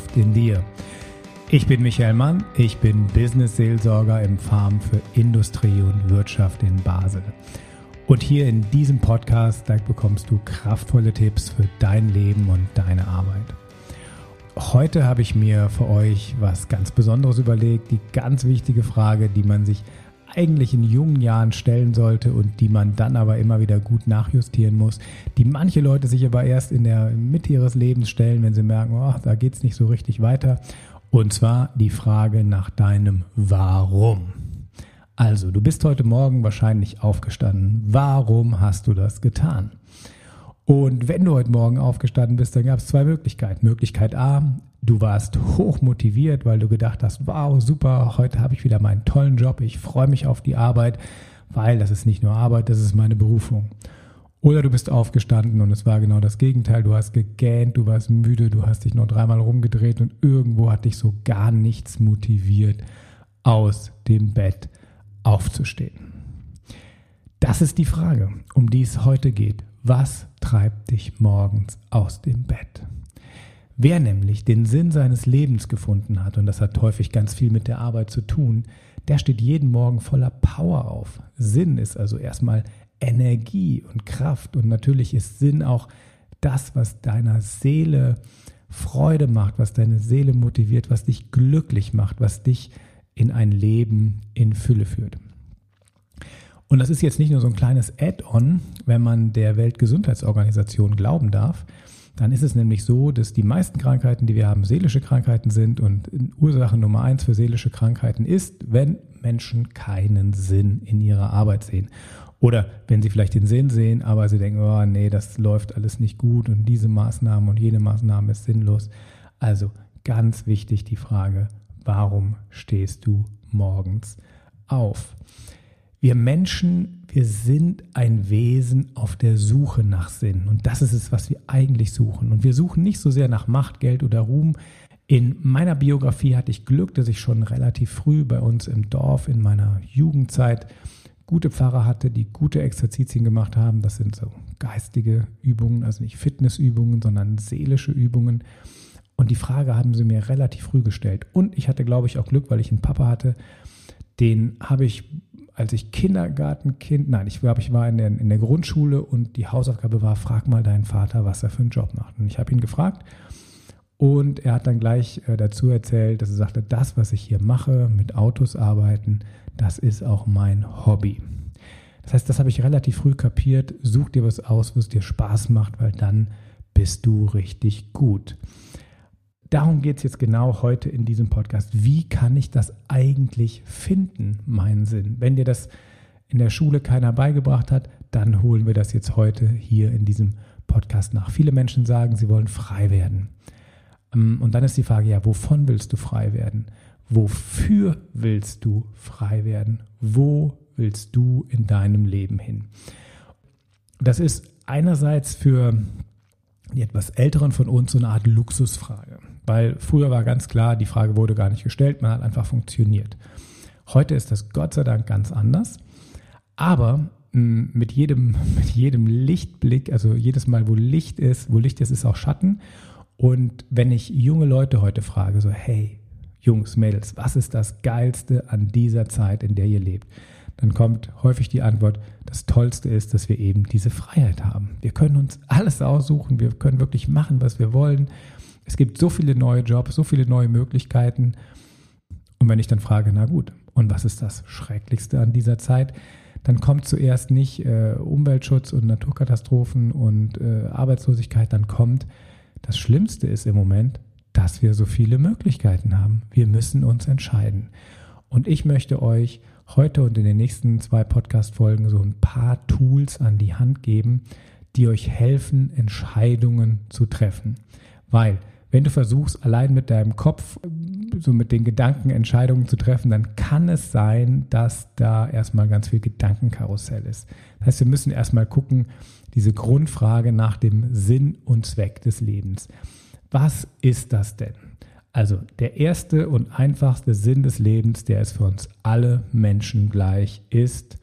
Kraft in dir. Ich bin Michael Mann, ich bin Business Seelsorger im Farm für Industrie und Wirtschaft in Basel. Und hier in diesem Podcast, bekommst du kraftvolle Tipps für dein Leben und deine Arbeit. Heute habe ich mir für euch was ganz Besonderes überlegt, die ganz wichtige Frage, die man sich eigentlich in jungen Jahren stellen sollte und die man dann aber immer wieder gut nachjustieren muss, die manche Leute sich aber erst in der Mitte ihres Lebens stellen, wenn sie merken, oh, da geht es nicht so richtig weiter. Und zwar die Frage nach deinem Warum. Also, du bist heute Morgen wahrscheinlich aufgestanden. Warum hast du das getan? Und wenn du heute Morgen aufgestanden bist, dann gab es zwei Möglichkeiten. Möglichkeit A, du warst hoch motiviert, weil du gedacht hast, wow, super, heute habe ich wieder meinen tollen Job, ich freue mich auf die Arbeit, weil das ist nicht nur Arbeit, das ist meine Berufung. Oder du bist aufgestanden und es war genau das Gegenteil. Du hast gegähnt, du warst müde, du hast dich noch dreimal rumgedreht und irgendwo hat dich so gar nichts motiviert, aus dem Bett aufzustehen. Das ist die Frage, um die es heute geht. Was treibt dich morgens aus dem Bett? Wer nämlich den Sinn seines Lebens gefunden hat, und das hat häufig ganz viel mit der Arbeit zu tun, der steht jeden Morgen voller Power auf. Sinn ist also erstmal Energie und Kraft und natürlich ist Sinn auch das, was deiner Seele Freude macht, was deine Seele motiviert, was dich glücklich macht, was dich in ein Leben in Fülle führt. Und das ist jetzt nicht nur so ein kleines Add-on, wenn man der Weltgesundheitsorganisation glauben darf. Dann ist es nämlich so, dass die meisten Krankheiten, die wir haben, seelische Krankheiten sind. Und Ursache Nummer eins für seelische Krankheiten ist, wenn Menschen keinen Sinn in ihrer Arbeit sehen. Oder wenn sie vielleicht den Sinn sehen, aber sie denken, oh nee, das läuft alles nicht gut und diese Maßnahme und jene Maßnahme ist sinnlos. Also ganz wichtig die Frage, warum stehst du morgens auf? Wir Menschen, wir sind ein Wesen auf der Suche nach Sinn. Und das ist es, was wir eigentlich suchen. Und wir suchen nicht so sehr nach Macht, Geld oder Ruhm. In meiner Biografie hatte ich Glück, dass ich schon relativ früh bei uns im Dorf in meiner Jugendzeit gute Pfarrer hatte, die gute Exerzitien gemacht haben. Das sind so geistige Übungen, also nicht Fitnessübungen, sondern seelische Übungen. Und die Frage haben sie mir relativ früh gestellt. Und ich hatte, glaube ich, auch Glück, weil ich einen Papa hatte, den habe ich als ich Kindergartenkind, nein, ich glaube, ich war in der, in der Grundschule und die Hausaufgabe war, frag mal deinen Vater, was er für einen Job macht. Und ich habe ihn gefragt und er hat dann gleich äh, dazu erzählt, dass er sagte, das, was ich hier mache, mit Autos arbeiten, das ist auch mein Hobby. Das heißt, das habe ich relativ früh kapiert. Such dir was aus, was dir Spaß macht, weil dann bist du richtig gut. Darum geht es jetzt genau heute in diesem Podcast. Wie kann ich das eigentlich finden, meinen Sinn? Wenn dir das in der Schule keiner beigebracht hat, dann holen wir das jetzt heute hier in diesem Podcast nach. Viele Menschen sagen, sie wollen frei werden. Ähm, und dann ist die Frage, ja, wovon willst du frei werden? Wofür willst du frei werden? Wo willst du in deinem Leben hin? Das ist einerseits für die etwas älteren von uns so eine Art Luxusfrage. Weil früher war ganz klar, die Frage wurde gar nicht gestellt, man hat einfach funktioniert. Heute ist das Gott sei Dank ganz anders. Aber hm, mit jedem, mit jedem Lichtblick, also jedes Mal, wo Licht ist, wo Licht ist, ist auch Schatten. Und wenn ich junge Leute heute frage, so, hey, Jungs, Mädels, was ist das Geilste an dieser Zeit, in der ihr lebt? Dann kommt häufig die Antwort, das Tollste ist, dass wir eben diese Freiheit haben. Wir können uns alles aussuchen, wir können wirklich machen, was wir wollen. Es gibt so viele neue Jobs, so viele neue Möglichkeiten. Und wenn ich dann frage, na gut, und was ist das Schrecklichste an dieser Zeit? Dann kommt zuerst nicht äh, Umweltschutz und Naturkatastrophen und äh, Arbeitslosigkeit, dann kommt, das Schlimmste ist im Moment, dass wir so viele Möglichkeiten haben. Wir müssen uns entscheiden. Und ich möchte euch heute und in den nächsten zwei Podcast-Folgen so ein paar Tools an die Hand geben, die euch helfen, Entscheidungen zu treffen. Weil wenn du versuchst, allein mit deinem Kopf, so mit den Gedanken Entscheidungen zu treffen, dann kann es sein, dass da erstmal ganz viel Gedankenkarussell ist. Das heißt, wir müssen erstmal gucken, diese Grundfrage nach dem Sinn und Zweck des Lebens. Was ist das denn? Also der erste und einfachste Sinn des Lebens, der ist für uns alle Menschen gleich, ist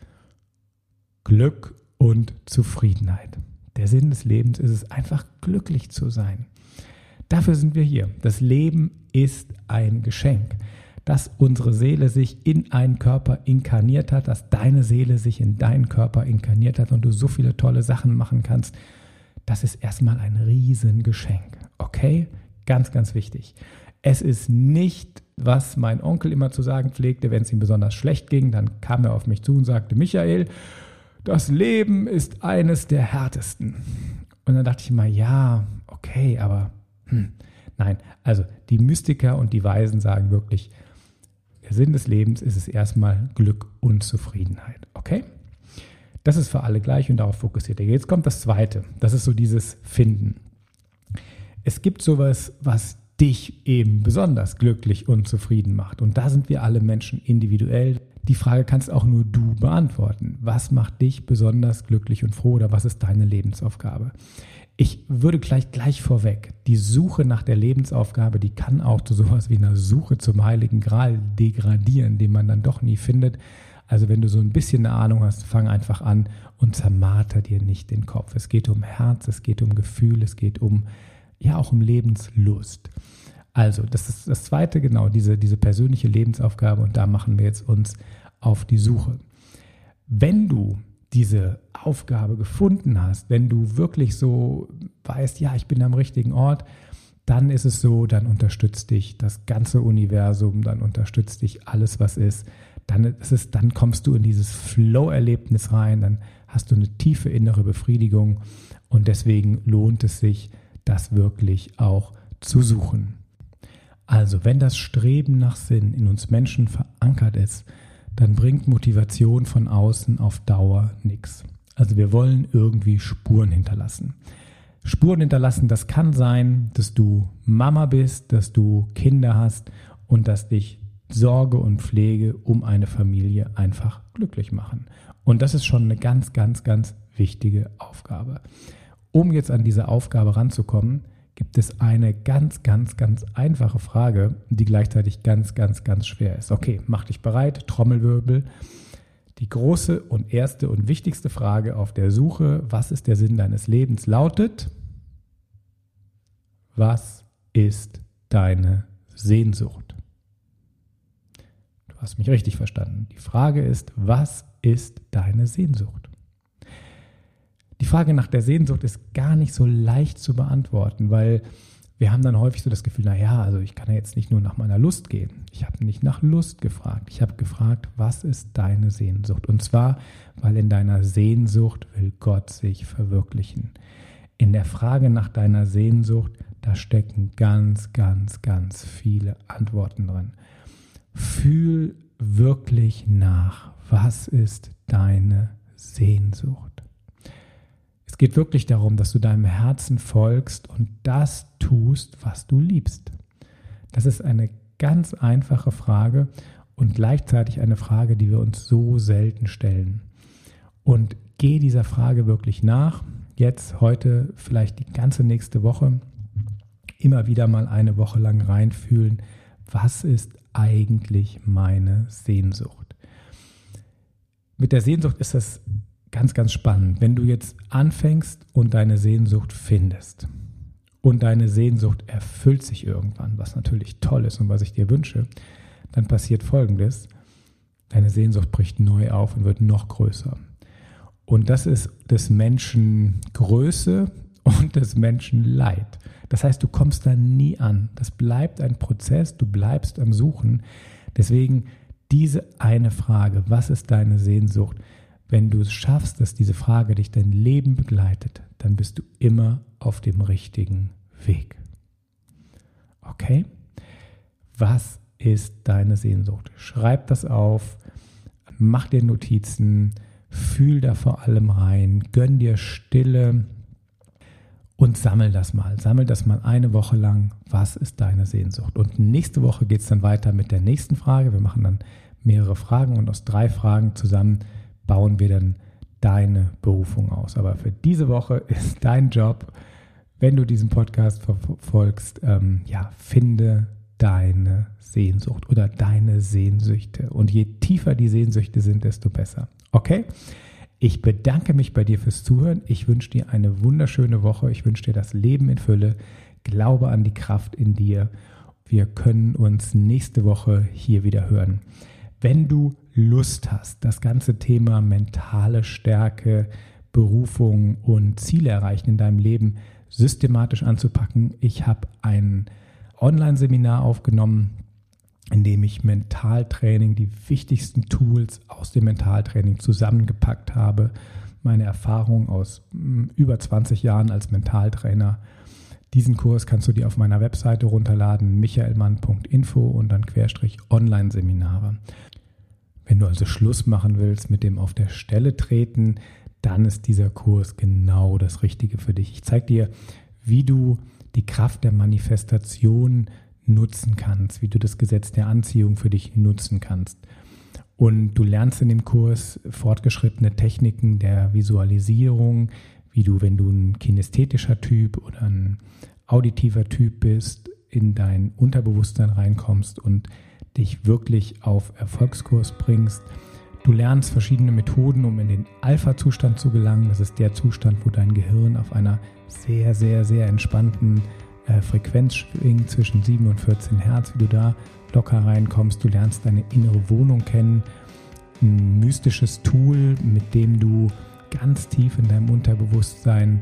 Glück und Zufriedenheit. Der Sinn des Lebens ist es einfach glücklich zu sein. Dafür sind wir hier. Das Leben ist ein Geschenk, dass unsere Seele sich in einen Körper inkarniert hat, dass deine Seele sich in deinen Körper inkarniert hat und du so viele tolle Sachen machen kannst. Das ist erstmal ein Riesengeschenk. Okay? Ganz, ganz wichtig. Es ist nicht, was mein Onkel immer zu sagen pflegte, wenn es ihm besonders schlecht ging, dann kam er auf mich zu und sagte, Michael, das Leben ist eines der härtesten. Und dann dachte ich mal, ja, okay, aber hm, nein. Also die Mystiker und die Weisen sagen wirklich, der Sinn des Lebens ist es erstmal Glück und Zufriedenheit. Okay? Das ist für alle gleich und darauf fokussiert er. Jetzt kommt das Zweite. Das ist so dieses Finden. Es gibt sowas, was dich eben besonders glücklich und zufrieden macht. Und da sind wir alle Menschen individuell. Die Frage kannst auch nur du beantworten. Was macht dich besonders glücklich und froh oder was ist deine Lebensaufgabe? Ich würde gleich gleich vorweg, die Suche nach der Lebensaufgabe, die kann auch zu sowas wie einer Suche zum Heiligen Gral degradieren, den man dann doch nie findet. Also wenn du so ein bisschen eine Ahnung hast, fang einfach an und zermarter dir nicht den Kopf. Es geht um Herz, es geht um Gefühl, es geht um ja auch um Lebenslust. Also, das ist das zweite, genau, diese, diese persönliche Lebensaufgabe und da machen wir jetzt uns auf die Suche. Wenn du diese Aufgabe gefunden hast, wenn du wirklich so weißt, ja, ich bin am richtigen Ort, dann ist es so, dann unterstützt dich das ganze Universum, dann unterstützt dich alles, was ist. Dann, ist es, dann kommst du in dieses Flow-Erlebnis rein, dann hast du eine tiefe innere Befriedigung und deswegen lohnt es sich, das wirklich auch zu suchen. Also, wenn das Streben nach Sinn in uns Menschen verankert ist, dann bringt Motivation von außen auf Dauer nichts. Also wir wollen irgendwie Spuren hinterlassen. Spuren hinterlassen, das kann sein, dass du Mama bist, dass du Kinder hast und dass dich Sorge und Pflege um eine Familie einfach glücklich machen. Und das ist schon eine ganz, ganz, ganz wichtige Aufgabe. Um jetzt an diese Aufgabe ranzukommen, gibt es eine ganz, ganz, ganz einfache Frage, die gleichzeitig ganz, ganz, ganz schwer ist. Okay, mach dich bereit, Trommelwirbel. Die große und erste und wichtigste Frage auf der Suche, was ist der Sinn deines Lebens, lautet, was ist deine Sehnsucht? Du hast mich richtig verstanden. Die Frage ist, was ist deine Sehnsucht? Die Frage nach der Sehnsucht ist gar nicht so leicht zu beantworten, weil wir haben dann häufig so das Gefühl, naja, also ich kann ja jetzt nicht nur nach meiner Lust gehen. Ich habe nicht nach Lust gefragt. Ich habe gefragt, was ist deine Sehnsucht? Und zwar, weil in deiner Sehnsucht will Gott sich verwirklichen. In der Frage nach deiner Sehnsucht, da stecken ganz, ganz, ganz viele Antworten drin. Fühl wirklich nach, was ist deine Sehnsucht? Es geht wirklich darum, dass du deinem Herzen folgst und das tust, was du liebst. Das ist eine ganz einfache Frage und gleichzeitig eine Frage, die wir uns so selten stellen. Und geh dieser Frage wirklich nach. Jetzt, heute, vielleicht die ganze nächste Woche, immer wieder mal eine Woche lang reinfühlen, was ist eigentlich meine Sehnsucht? Mit der Sehnsucht ist das ganz, ganz spannend. Wenn du jetzt anfängst und deine Sehnsucht findest und deine Sehnsucht erfüllt sich irgendwann, was natürlich toll ist und was ich dir wünsche, dann passiert Folgendes. Deine Sehnsucht bricht neu auf und wird noch größer. Und das ist des Menschen Größe und des Menschen Leid. Das heißt, du kommst da nie an. Das bleibt ein Prozess, du bleibst am Suchen. Deswegen diese eine Frage, was ist deine Sehnsucht? Wenn du es schaffst, dass diese Frage dich dein Leben begleitet, dann bist du immer auf dem richtigen Weg. Okay? Was ist deine Sehnsucht? Schreib das auf, mach dir Notizen, fühl da vor allem rein, gönn dir Stille und sammel das mal. Sammel das mal eine Woche lang. Was ist deine Sehnsucht? Und nächste Woche geht es dann weiter mit der nächsten Frage. Wir machen dann mehrere Fragen und aus drei Fragen zusammen bauen wir dann deine Berufung aus. Aber für diese Woche ist dein Job, wenn du diesen Podcast verfolgst, ähm, ja, finde deine Sehnsucht oder deine Sehnsüchte. Und je tiefer die Sehnsüchte sind, desto besser. Okay? Ich bedanke mich bei dir fürs Zuhören. Ich wünsche dir eine wunderschöne Woche. Ich wünsche dir das Leben in Fülle. Glaube an die Kraft in dir. Wir können uns nächste Woche hier wieder hören. Wenn du Lust hast, das ganze Thema mentale Stärke, Berufung und Ziele erreichen in deinem Leben systematisch anzupacken, ich habe ein Online-Seminar aufgenommen, in dem ich Mentaltraining, die wichtigsten Tools aus dem Mentaltraining zusammengepackt habe. Meine Erfahrung aus hm, über 20 Jahren als Mentaltrainer. Diesen Kurs kannst du dir auf meiner Webseite runterladen, michaelmann.info und dann Querstrich Online-Seminare. Wenn du also Schluss machen willst mit dem auf der Stelle treten, dann ist dieser Kurs genau das Richtige für dich. Ich zeige dir, wie du die Kraft der Manifestation nutzen kannst, wie du das Gesetz der Anziehung für dich nutzen kannst. Und du lernst in dem Kurs fortgeschrittene Techniken der Visualisierung, wie du, wenn du ein kinästhetischer Typ oder ein auditiver Typ bist, in dein Unterbewusstsein reinkommst und dich wirklich auf Erfolgskurs bringst. Du lernst verschiedene Methoden, um in den Alpha-Zustand zu gelangen. Das ist der Zustand, wo dein Gehirn auf einer sehr, sehr, sehr entspannten äh, Frequenz schwingt zwischen 7 und 14 Hertz, wie du da locker reinkommst. Du lernst deine innere Wohnung kennen, ein mystisches Tool, mit dem du ganz tief in deinem Unterbewusstsein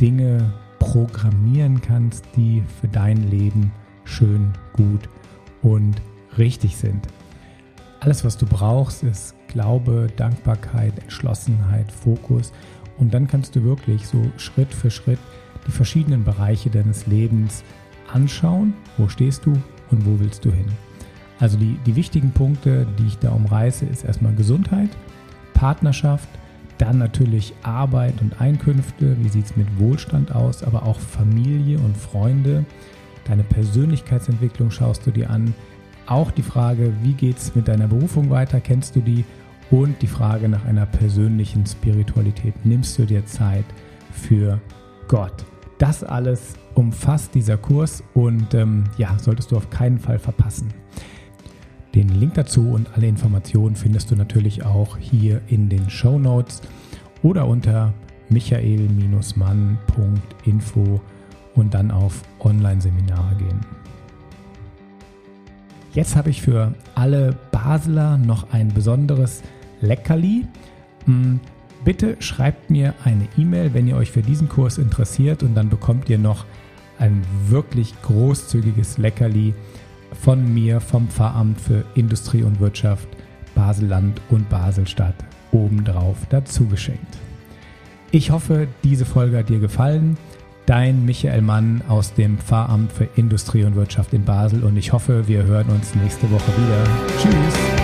Dinge programmieren kannst, die für dein Leben schön, gut und richtig sind. Alles, was du brauchst, ist Glaube, Dankbarkeit, Entschlossenheit, Fokus. Und dann kannst du wirklich so Schritt für Schritt die verschiedenen Bereiche deines Lebens anschauen. Wo stehst du und wo willst du hin? Also die, die wichtigen Punkte, die ich da umreiße, ist erstmal Gesundheit, Partnerschaft, dann natürlich Arbeit und Einkünfte, wie sieht es mit Wohlstand aus, aber auch Familie und Freunde. Deine Persönlichkeitsentwicklung schaust du dir an. Auch die Frage, wie geht es mit deiner Berufung weiter, kennst du die? Und die Frage nach einer persönlichen Spiritualität. Nimmst du dir Zeit für Gott? Das alles umfasst dieser Kurs und ähm, ja, solltest du auf keinen Fall verpassen. Den Link dazu und alle Informationen findest du natürlich auch hier in den Show Notes oder unter michael-mann.info und dann auf Online-Seminare gehen. Jetzt habe ich für alle Basler noch ein besonderes Leckerli. Hm, Bitte schreibt mir eine E-Mail, wenn ihr euch für diesen Kurs interessiert und dann bekommt ihr noch ein wirklich großzügiges Leckerli von mir vom Pfarramt für Industrie und Wirtschaft Baselland und Baselstadt obendrauf dazu geschenkt. Ich hoffe, diese Folge hat dir gefallen. Dein Michael Mann aus dem Pfarramt für Industrie und Wirtschaft in Basel und ich hoffe, wir hören uns nächste Woche wieder. Tschüss!